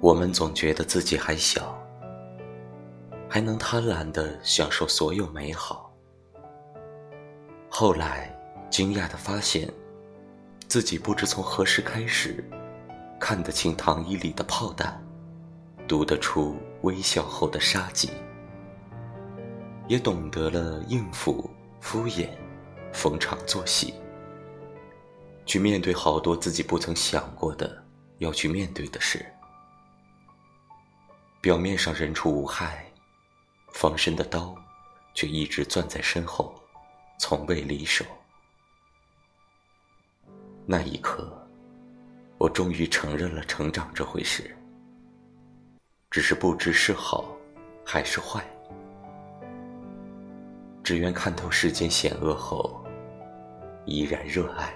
我们总觉得自己还小，还能贪婪地享受所有美好。后来，惊讶地发现，自己不知从何时开始，看得清糖衣里的炮弹，读得出微笑后的杀机，也懂得了应付、敷衍、逢场作戏，去面对好多自己不曾想过的要去面对的事。表面上人畜无害，防身的刀却一直攥在身后，从未离手。那一刻，我终于承认了成长这回事，只是不知是好还是坏。只愿看透世间险恶后，依然热爱。